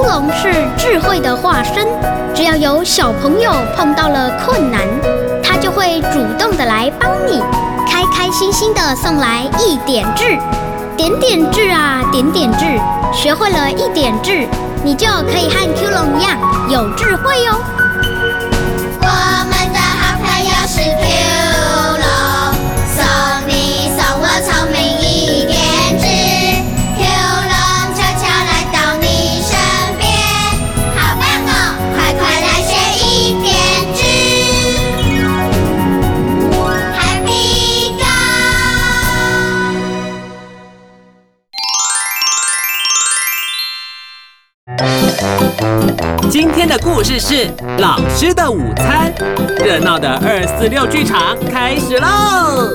Q 龙是智慧的化身，只要有小朋友碰到了困难，他就会主动的来帮你，开开心心的送来一点智。点点智啊，点点智，学会了一点智，你就可以和 Q 龙一样有智慧哟。我们今天的故事是老师的午餐，热闹的二四六剧场开始喽！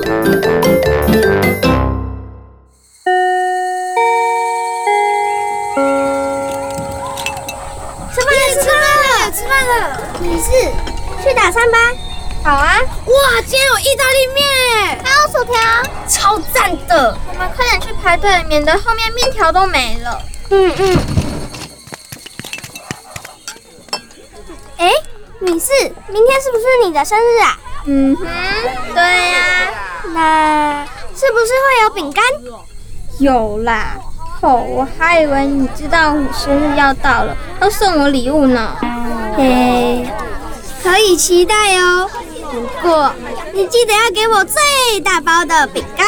吃饭了，吃饭了，吃饭了。你是去打餐吧？好啊！哇，今天有意大利面，还有薯条，超赞的。我们快点去排队，免得后面面条都没了。嗯嗯。哎，米四，明天是不是你的生日啊？嗯哼，对呀、那是不是会有饼干？有啦。哦，我还以为你知道我生日要到了，要送我礼物呢。嘿，可以期待哦。不过你记得要给我最大包的饼干。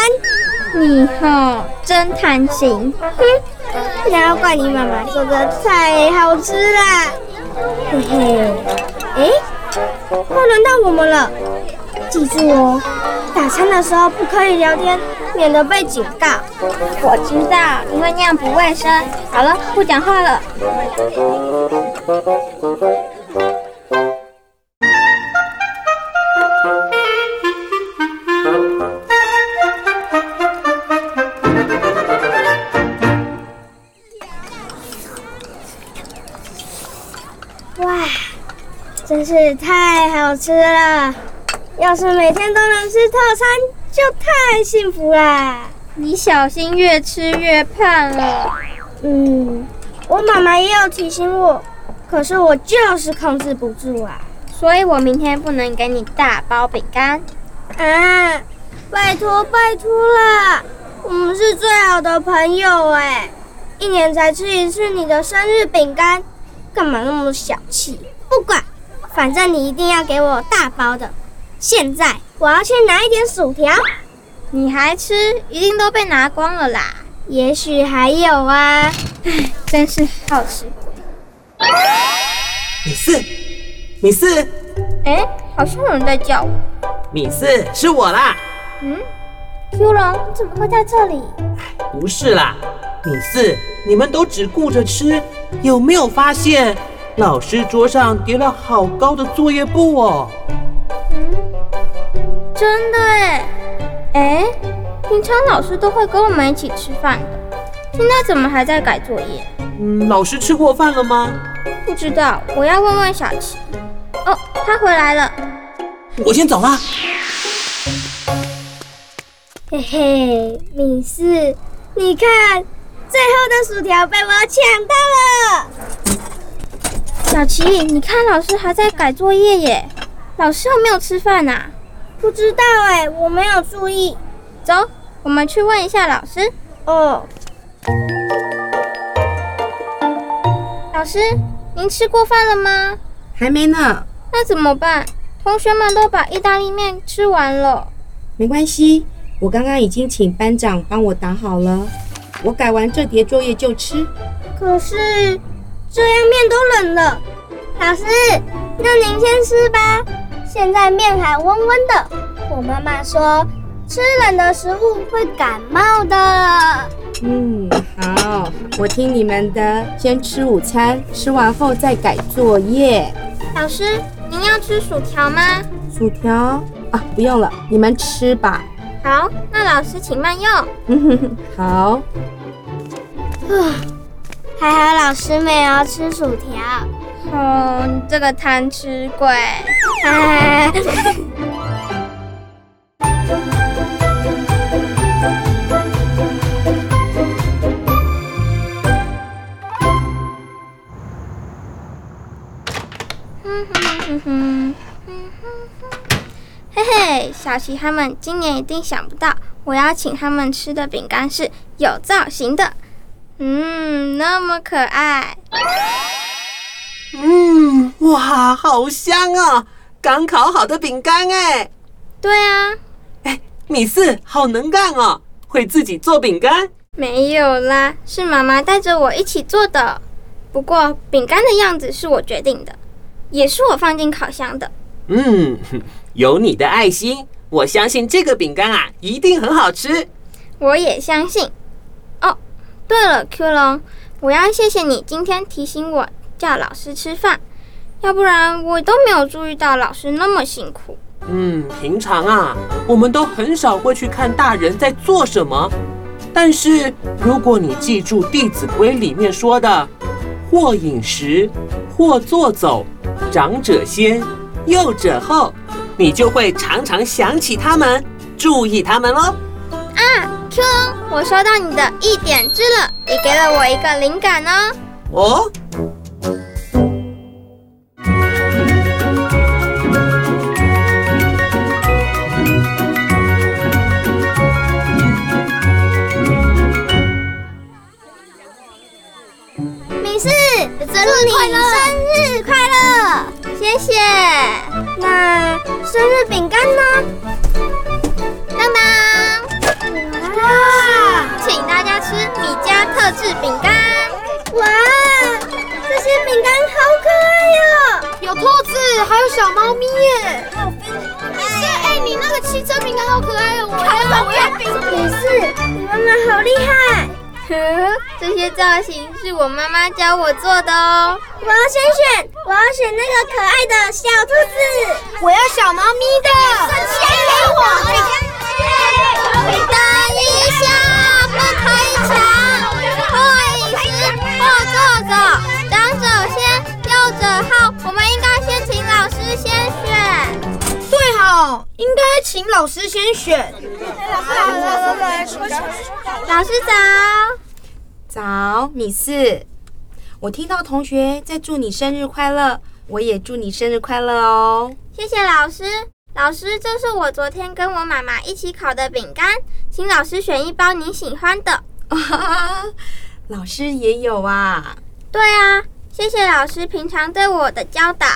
你吼、真贪心。哼，那要怪你妈妈做的太好吃啦。嘿嘿，诶，快轮到我们了。记住哦，打餐的时候不可以聊天，免得被警告。我知道，因为那样不卫生。好了，不讲话了。真是太好吃了！要是每天都能吃套餐，就太幸福啦。你小心越吃越胖了。嗯，我妈妈也有提醒我，可是我就是控制不住啊。所以我明天不能给你大包饼干。啊，拜托拜托啦！我们是最好的朋友哎，一年才吃一次你的生日饼干，干嘛那么小气？不管，反正你一定要给我大包的。现在我要去拿一点薯条。你还吃？一定都被拿光了啦。也许还有啊。唉，真是好吃鬼。米四，米四，哎，好像有人在叫我。米四，是我啦！嗯，Q 龙你怎么会在这里？不是啦，米四，你们都只顾着吃，有没有发现老师桌上叠了好高的作业簿哦？嗯真的哎，哎，平常老师都会跟我们一起吃饭的，现在怎么还在改作业？嗯，老师吃过饭了吗？不知道，我要问问小琪。哦，他回来了。我先走啦。嘿嘿，米四，你看，最后的薯条被我抢到了。小琪，你看老师还在改作业耶，老师有没有吃饭呐、不知道哎，我没有注意。走，我们去问一下老师。哦。老师，您吃过饭了吗？还没呢，那怎么办？同学们都把意大利面吃完了。没关系，我刚刚已经请班长帮我打好了。我改完这叠作业就吃。可是这样面都冷了。老师，那您先吃吧。现在面还温温的。我妈妈说，吃冷的食物会感冒的。嗯，好，我听你们的，先吃午餐，吃完后再改作业。老师，您您要吃薯条吗？薯条啊，不用了，你们吃吧。好，那老师请慢用。嗯哼哼，好。还好老师没有吃薯条。哦，你这个贪吃鬼！嘿嘿，小琪他们今年一定想不到，我要请他们吃的饼干是有造型的。嗯，那么可爱。嗯，哇，好香哦！刚烤好的饼干哎。对啊。哎，米四好能干哦，会自己做饼干？没有啦，是妈妈带着我一起做的。不过饼干的样子是我决定的，也是我放进烤箱的。嗯，有你的爱心，我相信这个饼干啊一定很好吃。我也相信。对了，Q 龙，我要谢谢你今天提醒我叫老师吃饭，要不然我都没有注意到老师那么辛苦。嗯，平常啊，我们都很少会去看大人在做什么，但是如果你记住《弟子规》里面说的“或饮食，或坐走，长者先，幼者后”，你就会常常想起他们，注意他们喽。我收到你的一点之了，也给了我一个灵感哦。哦。祝你生日快乐！谢谢。那生日饼干呢？小猫咪耶！是，哎，你那个汽车饼干好可爱哦！我要，我要饼。也是，你妈妈好厉害。呵，这些造型是我妈妈教我做的哦。我要先选，我要选那个可爱的小兔子。我要小猫咪的。先给我。等一下，请老师先选。老师早。早，米四。我听到同学在祝你生日快乐，我也祝你生日快乐哦。谢谢老师。老师，这是我昨天跟我妈妈一起烤的饼干，请老师选一包你喜欢的。老师也有啊。对啊，谢谢老师平常对我的教导。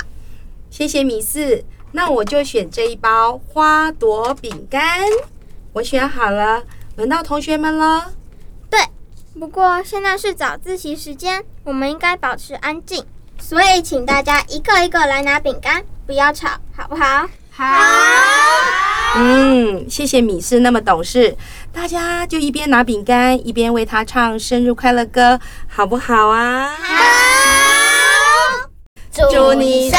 谢谢米四，那我就选这一包花朵饼干。我选好了，轮到同学们了。对，不过现在是早自习时间，我们应该保持安静，所以请大家一个一个来拿饼干，不要吵，好不好？好，嗯，谢谢米四那么懂事，大家就一边拿饼干一边为他唱生日快乐歌，好不好啊？好，祝你生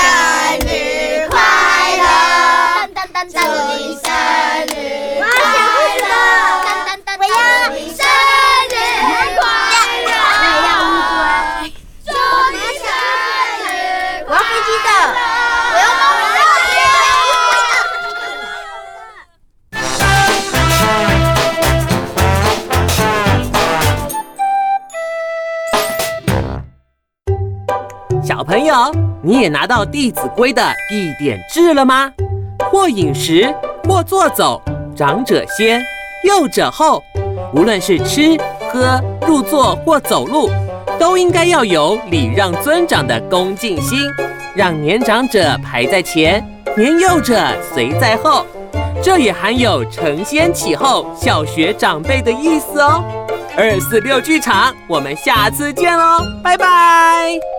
小朋友，你也拿到《弟子规》的一点志了吗？或饮食，或坐走，长者先，幼者后。无论是吃、喝、入座或走路，都应该要有礼让尊长的恭敬心，让年长者排在前，年幼者随在后。这也含有承先启后、孝学长辈的意思哦。二四六剧场，我们下次见喽，拜拜。